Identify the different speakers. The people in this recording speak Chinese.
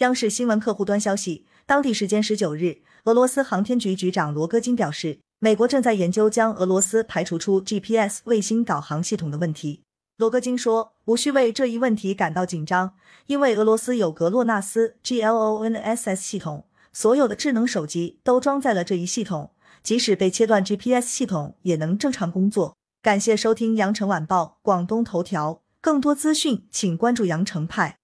Speaker 1: 央视新闻客户端消息，当地时间十九日，俄罗斯航天局局长罗戈金表示，美国正在研究将俄罗斯排除出 GPS 卫星导航系统的问题。罗戈金说，无需为这一问题感到紧张，因为俄罗斯有格洛纳斯 GLONSS 系统，所有的智能手机都装载了这一系统，即使被切断 GPS 系统也能正常工作。感谢收听羊城晚报广东头条，更多资讯请关注羊城派。